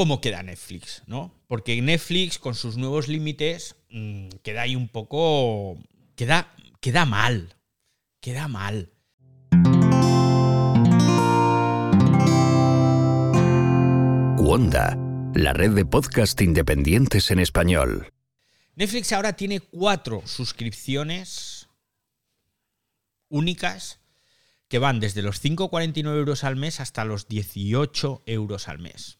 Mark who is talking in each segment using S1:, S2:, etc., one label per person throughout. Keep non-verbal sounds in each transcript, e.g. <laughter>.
S1: cómo queda Netflix, ¿no? Porque Netflix, con sus nuevos límites, mm, queda ahí un poco. Queda, queda mal. Queda mal.
S2: Wanda, la red de podcast independientes en español.
S1: Netflix ahora tiene cuatro suscripciones únicas que van desde los 5,49 euros al mes hasta los 18 euros al mes.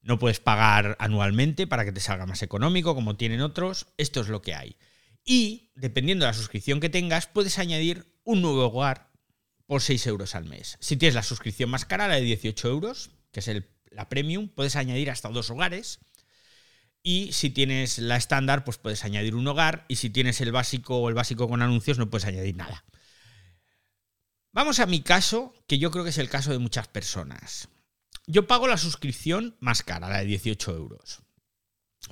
S1: No puedes pagar anualmente para que te salga más económico, como tienen otros. Esto es lo que hay. Y, dependiendo de la suscripción que tengas, puedes añadir un nuevo hogar por 6 euros al mes. Si tienes la suscripción más cara, la de 18 euros, que es la premium, puedes añadir hasta dos hogares. Y si tienes la estándar, pues puedes añadir un hogar. Y si tienes el básico o el básico con anuncios, no puedes añadir nada. Vamos a mi caso, que yo creo que es el caso de muchas personas. Yo pago la suscripción más cara, la de 18 euros.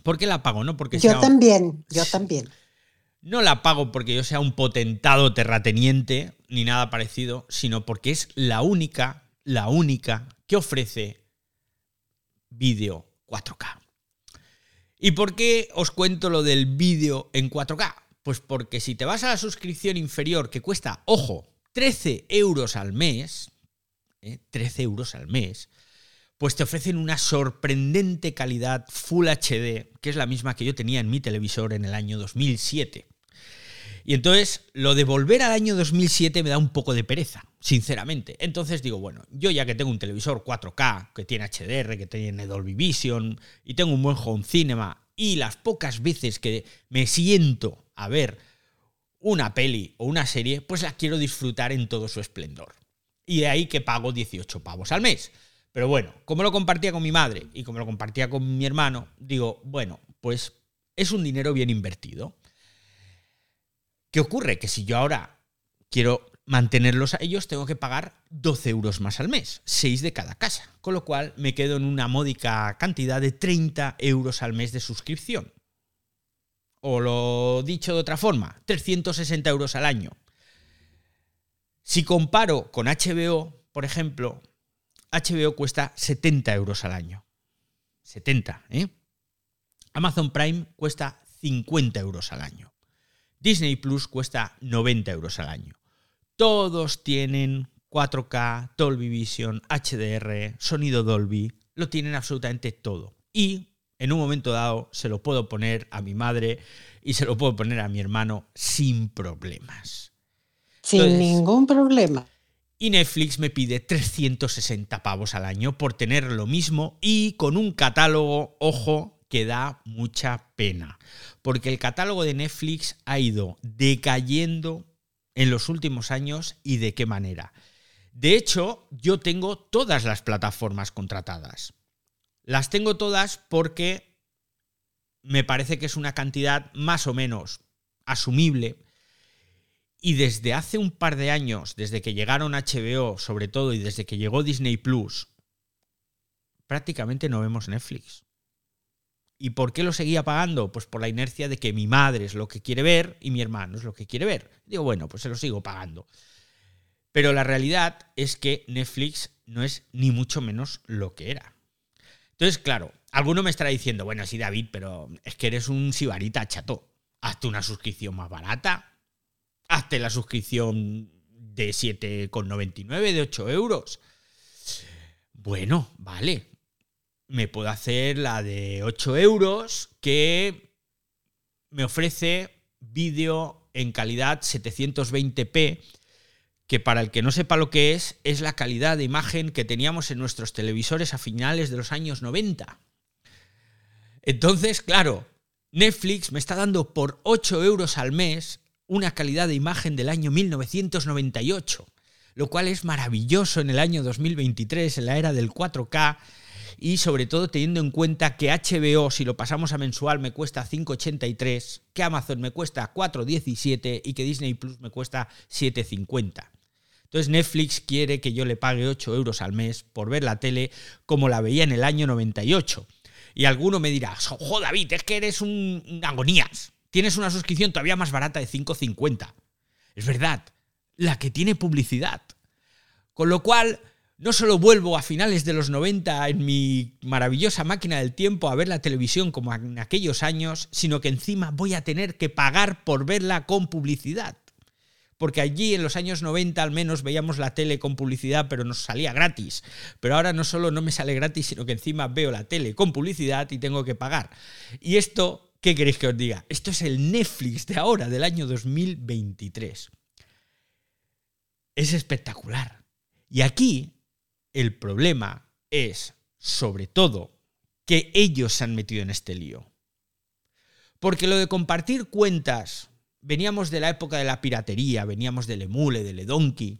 S1: ¿Por qué la pago? No porque
S3: yo también, yo también.
S1: No la pago porque yo sea un potentado terrateniente ni nada parecido, sino porque es la única, la única que ofrece vídeo 4K. ¿Y por qué os cuento lo del vídeo en 4K? Pues porque si te vas a la suscripción inferior que cuesta, ojo, 13 euros al mes, 13 ¿eh? euros al mes, pues te ofrecen una sorprendente calidad Full HD, que es la misma que yo tenía en mi televisor en el año 2007. Y entonces lo de volver al año 2007 me da un poco de pereza, sinceramente. Entonces digo, bueno, yo ya que tengo un televisor 4K, que tiene HDR, que tiene Dolby Vision, y tengo un buen home cinema, y las pocas veces que me siento a ver una peli o una serie, pues la quiero disfrutar en todo su esplendor. Y de ahí que pago 18 pavos al mes. Pero bueno, como lo compartía con mi madre y como lo compartía con mi hermano, digo, bueno, pues es un dinero bien invertido. ¿Qué ocurre? Que si yo ahora quiero mantenerlos a ellos, tengo que pagar 12 euros más al mes, 6 de cada casa. Con lo cual me quedo en una módica cantidad de 30 euros al mes de suscripción. O lo dicho de otra forma, 360 euros al año. Si comparo con HBO, por ejemplo, HBO cuesta 70 euros al año. 70, ¿eh? Amazon Prime cuesta 50 euros al año. Disney Plus cuesta 90 euros al año. Todos tienen 4K, Dolby Vision, HDR, sonido Dolby, lo tienen absolutamente todo. Y en un momento dado se lo puedo poner a mi madre y se lo puedo poner a mi hermano sin problemas.
S3: Sin ningún problema.
S1: Y Netflix me pide 360 pavos al año por tener lo mismo y con un catálogo, ojo, que da mucha pena. Porque el catálogo de Netflix ha ido decayendo en los últimos años y de qué manera. De hecho, yo tengo todas las plataformas contratadas. Las tengo todas porque me parece que es una cantidad más o menos asumible. Y desde hace un par de años, desde que llegaron HBO sobre todo y desde que llegó Disney Plus, prácticamente no vemos Netflix. ¿Y por qué lo seguía pagando? Pues por la inercia de que mi madre es lo que quiere ver y mi hermano es lo que quiere ver. Digo, bueno, pues se lo sigo pagando. Pero la realidad es que Netflix no es ni mucho menos lo que era. Entonces, claro, alguno me estará diciendo, bueno, sí, David, pero es que eres un sibarita chato. Hazte una suscripción más barata. Hazte la suscripción de 7,99, de 8 euros. Bueno, vale. Me puedo hacer la de 8 euros que me ofrece vídeo en calidad 720p que para el que no sepa lo que es, es la calidad de imagen que teníamos en nuestros televisores a finales de los años 90. Entonces, claro, Netflix me está dando por 8 euros al mes una calidad de imagen del año 1998, lo cual es maravilloso en el año 2023, en la era del 4K, y sobre todo teniendo en cuenta que HBO, si lo pasamos a mensual, me cuesta 5,83, que Amazon me cuesta 4,17 y que Disney Plus me cuesta 7,50. Entonces Netflix quiere que yo le pague 8 euros al mes por ver la tele como la veía en el año 98. Y alguno me dirá, joder David, es que eres un agonías. Tienes una suscripción todavía más barata de 5,50. Es verdad, la que tiene publicidad. Con lo cual, no solo vuelvo a finales de los 90 en mi maravillosa máquina del tiempo a ver la televisión como en aquellos años, sino que encima voy a tener que pagar por verla con publicidad. Porque allí en los años 90 al menos veíamos la tele con publicidad, pero nos salía gratis. Pero ahora no solo no me sale gratis, sino que encima veo la tele con publicidad y tengo que pagar. Y esto, ¿qué queréis que os diga? Esto es el Netflix de ahora, del año 2023. Es espectacular. Y aquí el problema es, sobre todo, que ellos se han metido en este lío. Porque lo de compartir cuentas, veníamos de la época de la piratería, veníamos del Emule, del Edonki,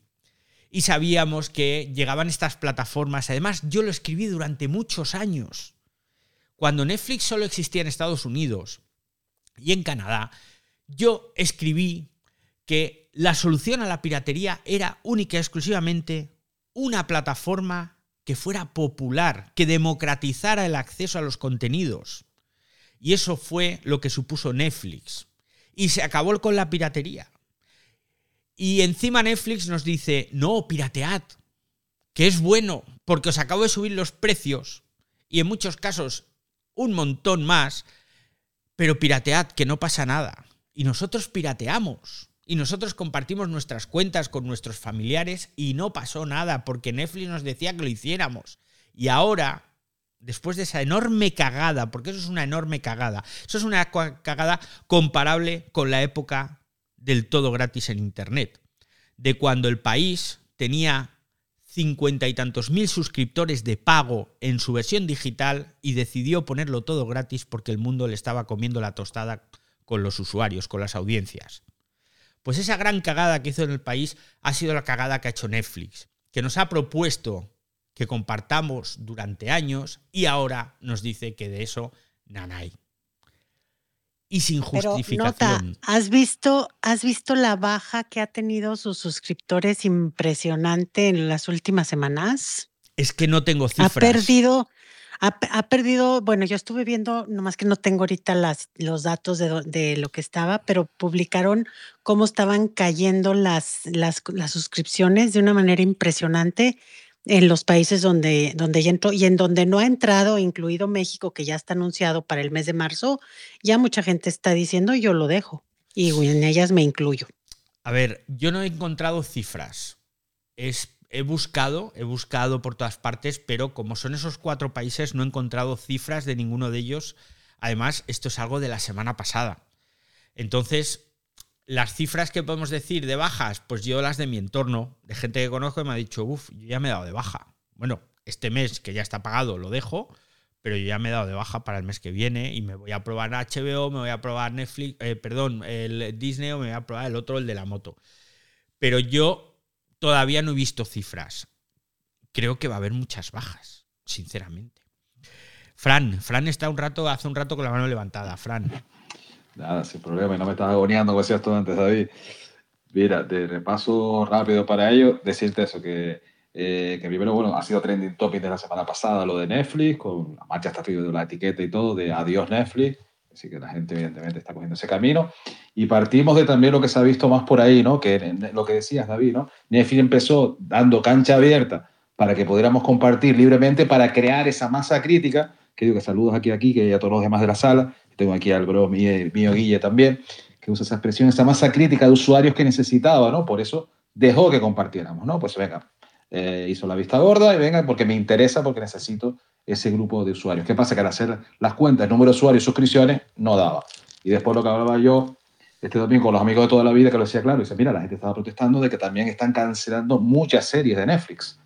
S1: y sabíamos que llegaban estas plataformas. Además, yo lo escribí durante muchos años. Cuando Netflix solo existía en Estados Unidos y en Canadá, yo escribí que la solución a la piratería era única y exclusivamente una plataforma que fuera popular, que democratizara el acceso a los contenidos. Y eso fue lo que supuso Netflix. Y se acabó con la piratería. Y encima Netflix nos dice, no, piratead, que es bueno, porque os acabo de subir los precios, y en muchos casos un montón más, pero piratead, que no pasa nada. Y nosotros pirateamos. Y nosotros compartimos nuestras cuentas con nuestros familiares y no pasó nada porque Netflix nos decía que lo hiciéramos. Y ahora, después de esa enorme cagada, porque eso es una enorme cagada, eso es una cagada comparable con la época del todo gratis en Internet, de cuando el país tenía cincuenta y tantos mil suscriptores de pago en su versión digital y decidió ponerlo todo gratis porque el mundo le estaba comiendo la tostada con los usuarios, con las audiencias. Pues esa gran cagada que hizo en el país ha sido la cagada que ha hecho Netflix, que nos ha propuesto que compartamos durante años y ahora nos dice que de eso hay. Y sin justificación.
S3: ¿has visto, ¿Has visto la baja que ha tenido sus suscriptores impresionante en las últimas semanas?
S1: Es que no tengo cifras.
S3: Ha perdido, ha, perdido, bueno, yo estuve viendo, nomás que no tengo ahorita las, los datos de, de, lo que estaba, pero publicaron cómo estaban cayendo las, las, las, suscripciones de una manera impresionante en los países donde, donde ya entró y en donde no ha entrado, incluido México, que ya está anunciado para el mes de marzo, ya mucha gente está diciendo yo lo dejo y en ellas me incluyo.
S1: A ver, yo no he encontrado cifras. Es he buscado, he buscado por todas partes, pero como son esos cuatro países, no he encontrado cifras de ninguno de ellos. Además, esto es algo de la semana pasada. Entonces, las cifras que podemos decir de bajas, pues yo las de mi entorno, de gente que conozco, me ha dicho, uff, yo ya me he dado de baja. Bueno, este mes que ya está pagado lo dejo, pero yo ya me he dado de baja para el mes que viene y me voy a probar HBO, me voy a probar Netflix, eh, perdón, el Disney o me voy a probar el otro, el de la moto. Pero yo Todavía no he visto cifras. Creo que va a haber muchas bajas, sinceramente. Fran, Fran está un rato, hace un rato con la mano levantada. Fran.
S4: Nada, sin problema, y no me estás agoniando como decías tú antes, David. Mira, de repaso rápido para ello, decirte eso, que, eh, que primero, bueno, ha sido trending topic de la semana pasada lo de Netflix, con la marcha hasta de la etiqueta y todo, de adiós Netflix. Así que la gente evidentemente está cogiendo ese camino. Y partimos de también lo que se ha visto más por ahí, ¿no? Que lo que decías, David, ¿no? Netflix empezó dando cancha abierta para que pudiéramos compartir libremente, para crear esa masa crítica, que digo que saludos aquí aquí, que a todos los demás de la sala, tengo aquí al bro mío, Guille también, que usa esa expresión, esa masa crítica de usuarios que necesitaba, ¿no? Por eso dejó que compartiéramos, ¿no? Pues venga, eh, hizo la vista gorda y venga, porque me interesa, porque necesito ese grupo de usuarios. ¿Qué pasa? Que al hacer las cuentas, el número de usuarios y suscripciones, no daba. Y después lo que hablaba yo este domingo con los amigos de toda la vida, que lo decía claro, dice, mira, la gente estaba protestando de que también están cancelando muchas series de Netflix.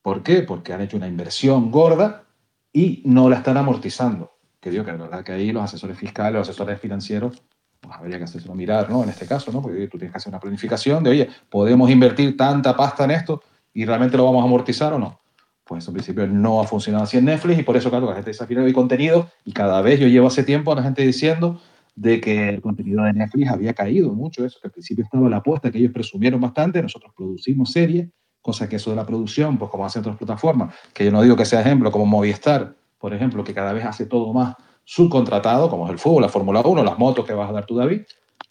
S4: ¿Por qué? Porque han hecho una inversión gorda y no la están amortizando. Que digo que la verdad que ahí los asesores fiscales, los asesores financieros, pues habría que hacerlo mirar, ¿no? En este caso, ¿no? Porque tú tienes que hacer una planificación de, oye, ¿podemos invertir tanta pasta en esto y realmente lo vamos a amortizar o no? pues en principio no ha funcionado así en Netflix y por eso, claro, la gente dice, al hay contenido y cada vez yo llevo hace tiempo a la gente diciendo de que el contenido de Netflix había caído mucho, eso, que al principio estaba la apuesta, que ellos presumieron bastante, nosotros producimos series, cosa que eso de la producción, pues como hacen otras plataformas, que yo no digo que sea ejemplo, como Movistar, por ejemplo, que cada vez hace todo más subcontratado, como es el fútbol, la Fórmula 1, las motos que vas a dar tú, David,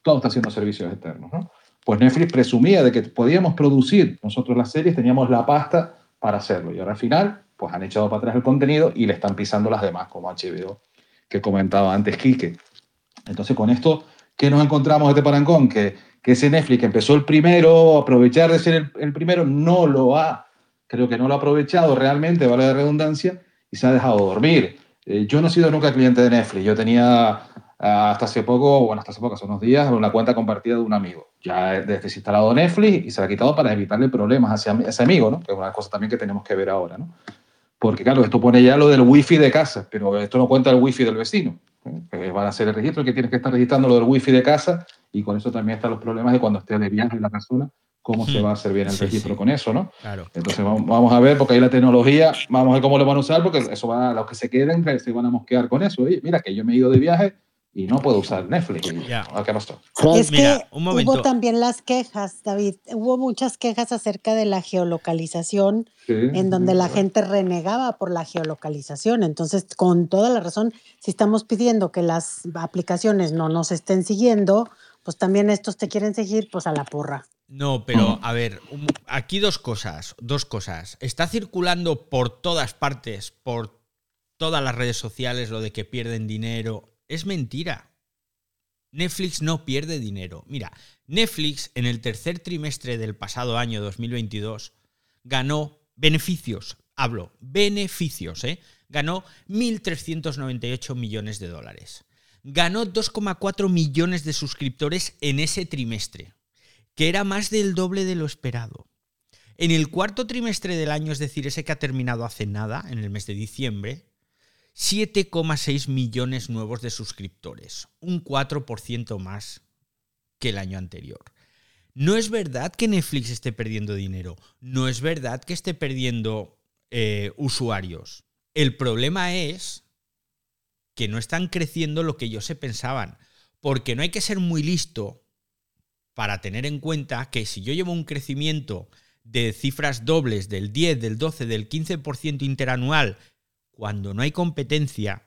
S4: todo está haciendo servicios externos, ¿no? Pues Netflix presumía de que podíamos producir nosotros las series, teníamos la pasta para hacerlo. Y ahora al final, pues han echado para atrás el contenido y le están pisando las demás, como HBO, que comentaba antes Quique. Entonces, con esto, ¿qué nos encontramos este parangón? Que, que ese Netflix que empezó el primero, aprovechar de ser el, el primero, no lo ha, creo que no lo ha aprovechado realmente, vale la redundancia, y se ha dejado dormir. Eh, yo no he sido nunca cliente de Netflix. Yo tenía hasta hace poco, bueno, hasta hace poco, hace unos días, una cuenta compartida de un amigo. Ya he desinstalado Netflix y se la ha quitado para evitarle problemas hacia ese amigo, ¿no? Que es una cosa también que tenemos que ver ahora, ¿no? Porque, claro, esto pone ya lo del wifi de casa, pero esto no cuenta el wifi del vecino. ¿eh? van a hacer el registro que tienes que estar registrando lo del wifi de casa y con eso también están los problemas de cuando esté de viaje la persona cómo se hmm. va a hacer bien el registro con eso, ¿no?
S1: Claro.
S4: Entonces vamos, a ver, porque ahí la tecnología, vamos a ver cómo lo van a usar, porque eso va, los que se queden se van a mosquear con eso. mira, que yo me he ido de viaje y no puedo usar Netflix.
S1: Ya.
S4: ¿Qué pasó?
S3: Es que hubo también las quejas, David. Hubo muchas quejas acerca de la geolocalización, en donde la gente renegaba por la geolocalización. Entonces, con toda la razón, si estamos pidiendo que las aplicaciones no nos estén siguiendo, pues también estos te quieren seguir, pues a la porra.
S1: No, pero a ver, aquí dos cosas, dos cosas. Está circulando por todas partes, por todas las redes sociales, lo de que pierden dinero. Es mentira. Netflix no pierde dinero. Mira, Netflix en el tercer trimestre del pasado año 2022 ganó beneficios, hablo, beneficios, ¿eh? Ganó 1.398 millones de dólares. Ganó 2,4 millones de suscriptores en ese trimestre que era más del doble de lo esperado. En el cuarto trimestre del año, es decir, ese que ha terminado hace nada, en el mes de diciembre, 7,6 millones nuevos de suscriptores, un 4% más que el año anterior. No es verdad que Netflix esté perdiendo dinero, no es verdad que esté perdiendo eh, usuarios. El problema es que no están creciendo lo que ellos se pensaban, porque no hay que ser muy listo para tener en cuenta que si yo llevo un crecimiento de cifras dobles del 10, del 12, del 15% interanual, cuando no hay competencia,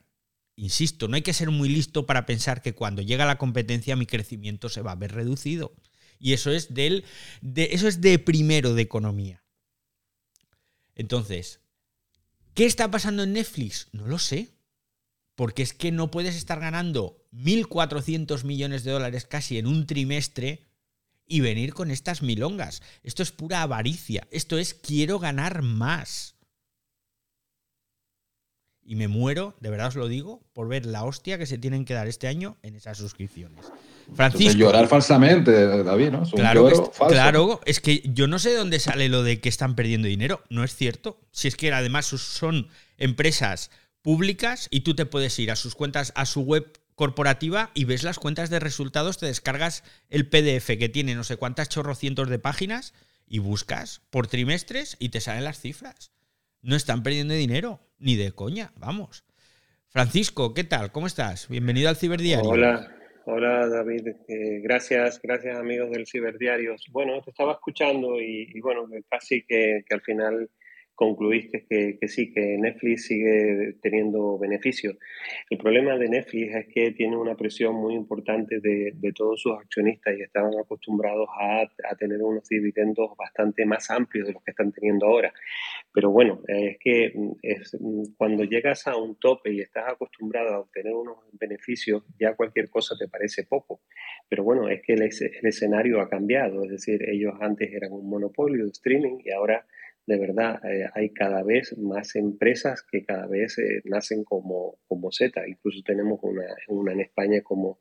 S1: insisto, no hay que ser muy listo para pensar que cuando llega la competencia mi crecimiento se va a ver reducido. Y eso es, del, de, eso es de primero de economía. Entonces, ¿qué está pasando en Netflix? No lo sé. Porque es que no puedes estar ganando 1.400 millones de dólares casi en un trimestre y venir con estas milongas. Esto es pura avaricia. Esto es quiero ganar más. Y me muero, de verdad os lo digo, por ver la hostia que se tienen que dar este año en esas suscripciones.
S4: Francisco. llorar falsamente, David, ¿no?
S1: claro, claro, es que yo no sé de dónde sale lo de que están perdiendo dinero. No es cierto. Si es que además son empresas públicas y tú te puedes ir a sus cuentas, a su web corporativa y ves las cuentas de resultados, te descargas el PDF que tiene no sé cuántas chorrocientos de páginas y buscas por trimestres y te salen las cifras. No están perdiendo dinero, ni de coña, vamos. Francisco, ¿qué tal? ¿Cómo estás? Bienvenido al Ciberdiario.
S5: Hola, hola David. Eh, gracias, gracias amigos del Ciberdiario. Bueno, te estaba escuchando y, bueno, casi que, que al final concluiste que, que, sí, que Netflix sigue teniendo beneficios. El problema de Netflix es que tiene una presión muy importante de, de todos sus accionistas y estaban acostumbrados a, a, tener unos dividendos bastante más amplios de los que están teniendo ahora. Pero bueno, es que es, cuando llegas a un tope y estás acostumbrado a obtener unos beneficios, ya cualquier cosa te parece poco. Pero bueno, es que el, el escenario ha cambiado, es decir, ellos antes eran un monopolio de streaming y ahora de verdad, eh, hay cada vez más empresas que cada vez eh, nacen como, como Z. Incluso tenemos una, una en España como,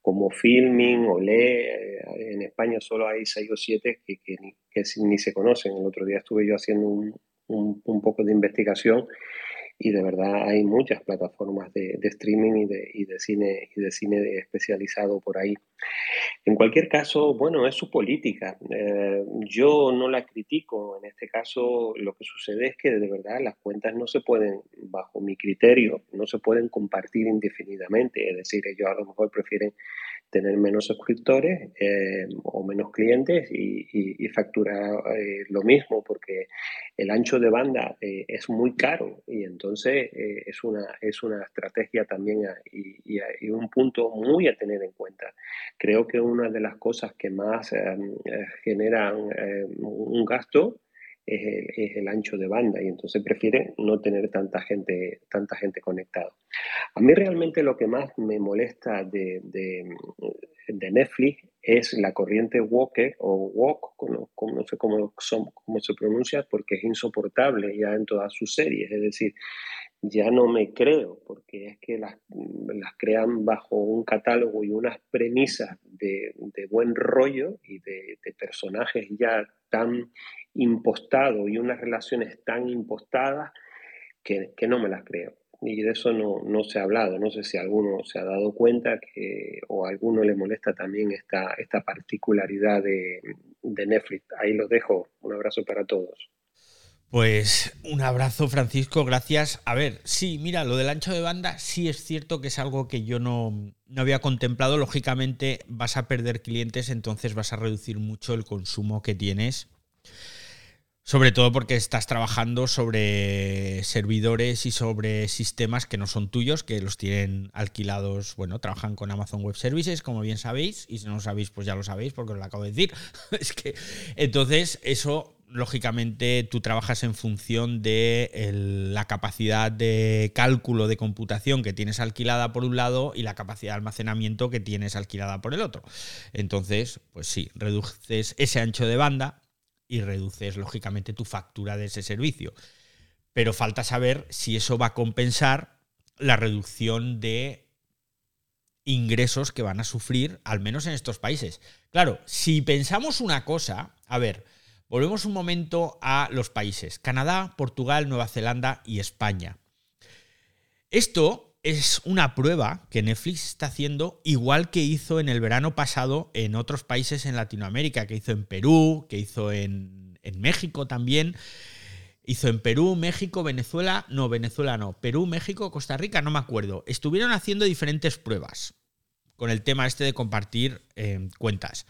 S5: como Filming, Olé. Eh, en España solo hay seis o siete que, que, ni, que, ni, se conocen. El otro día estuve yo haciendo un, un, un poco de investigación y de verdad hay muchas plataformas de, de streaming y de, y de, cine y de cine especializado por ahí. En cualquier caso, bueno, es su política. Eh, yo no la critico. En este caso, lo que sucede es que de verdad las cuentas no se pueden, bajo mi criterio, no se pueden compartir indefinidamente. Es decir, ellos a lo mejor prefieren tener menos suscriptores eh, o menos clientes y, facturar eh, lo mismo porque el ancho de banda eh, es muy caro y entonces es, una, es una estrategia también y, y, un punto muy a tener en cuenta. Creo que una de las cosas que más generan un gasto es el, ancho de banda y entonces prefiere no tener tanta gente, tanta gente conectada. A mí realmente lo que más me molesta de, de, Netflix es la corriente Walker o como, no sé cómo, se pronuncia, porque es insoportable ya en todas sus series. Es decir, ya no me creo, porque es que las, crean bajo un catálogo y unas premisas de, buen rollo y de, personajes ya tan impostados y unas relaciones tan impostadas que, no me las creo. Y de eso no, no, se ha hablado. No sé si alguno se ha dado cuenta que, o a alguno le molesta también esta, esta particularidad de, de Netflix. Ahí lo dejo. Un abrazo para todos.
S1: Pues un abrazo, Francisco, gracias. A ver, sí, mira, lo del ancho de banda sí es cierto que es algo que yo no, no, había contemplado. Lógicamente vas a perder clientes, entonces vas a reducir mucho el consumo que tienes. Sobre todo porque estás trabajando sobre servidores y sobre sistemas que no son tuyos, que los tienen alquilados, bueno, trabajan con Amazon Web Services, como bien sabéis, y si no lo sabéis, pues ya lo sabéis porque os lo acabo de decir. <laughs> es que entonces eso lógicamente tú trabajas en función de la capacidad de cálculo de computación que tienes alquilada por un lado y la capacidad de almacenamiento que tienes alquilada por el otro. Entonces, pues sí, reduces ese ancho de banda y reduces lógicamente tu factura de ese servicio. Pero falta saber si eso va a compensar la reducción de ingresos que van a sufrir, al menos en estos países. Claro, si pensamos una cosa, a ver, Volvemos un momento a los países, Canadá, Portugal, Nueva Zelanda y España. Esto es una prueba que Netflix está haciendo igual que hizo en el verano pasado en otros países en Latinoamérica, que hizo en Perú, que hizo en, México también. Hizo en Perú, México, Venezuela, no, Venezuela no, Perú, México, Costa Rica, no me acuerdo. Estuvieron haciendo diferentes pruebas con el tema este de compartir eh, cuentas.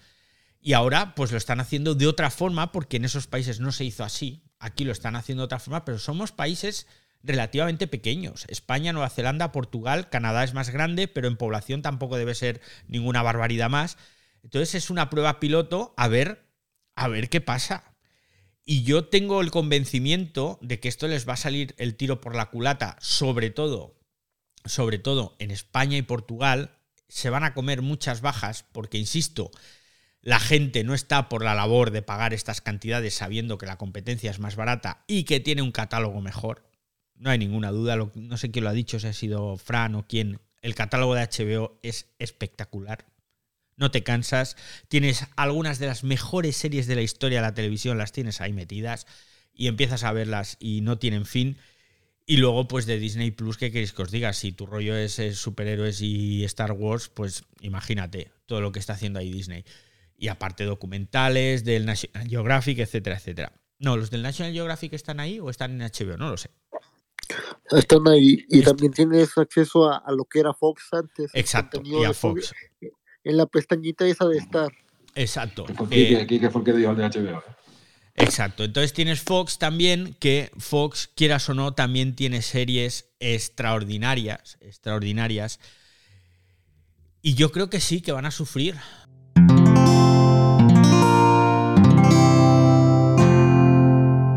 S1: Y ahora pues lo están haciendo de otra forma porque en esos países no se hizo así. Aquí lo están haciendo de otra forma, pero somos países relativamente pequeños. España, Nueva Zelanda, Portugal, Canadá es más grande, pero en población tampoco debe ser ninguna barbaridad más. Entonces es una prueba piloto a ver a ver qué pasa. Y yo tengo el convencimiento de que esto les va a salir el tiro por la culata, sobre todo, sobre todo en España y Portugal, se van a comer muchas bajas porque insisto, la gente no está por la labor de pagar estas cantidades sabiendo que la competencia es más barata y que tiene un catálogo mejor. No hay ninguna duda, no sé quién lo ha dicho, si ha sido Fran o quién. El catálogo de HBO es espectacular. No te cansas. Tienes algunas de las mejores series de la historia de la televisión, las tienes ahí metidas y empiezas a verlas y no tienen fin. Y luego, pues de Disney Plus, ¿qué queréis que os diga? Si tu rollo es superhéroes y Star Wars, pues imagínate todo lo que está haciendo ahí Disney y aparte documentales del National Geographic, etcétera, etcétera. No, los del National Geographic están ahí o están en HBO, no lo sé.
S6: Están ahí y también tienes acceso a, lo que era Fox antes.
S1: Exacto, y a Fox.
S6: En la pestañita esa de estar.
S1: Exacto.
S4: Eh, aquí que fue el que dio el de HBO. ¿eh?
S1: Exacto. Entonces tienes Fox también, que Fox, quieras o no, también tiene series extraordinarias, extraordinarias. Y yo creo que sí, que van a sufrir.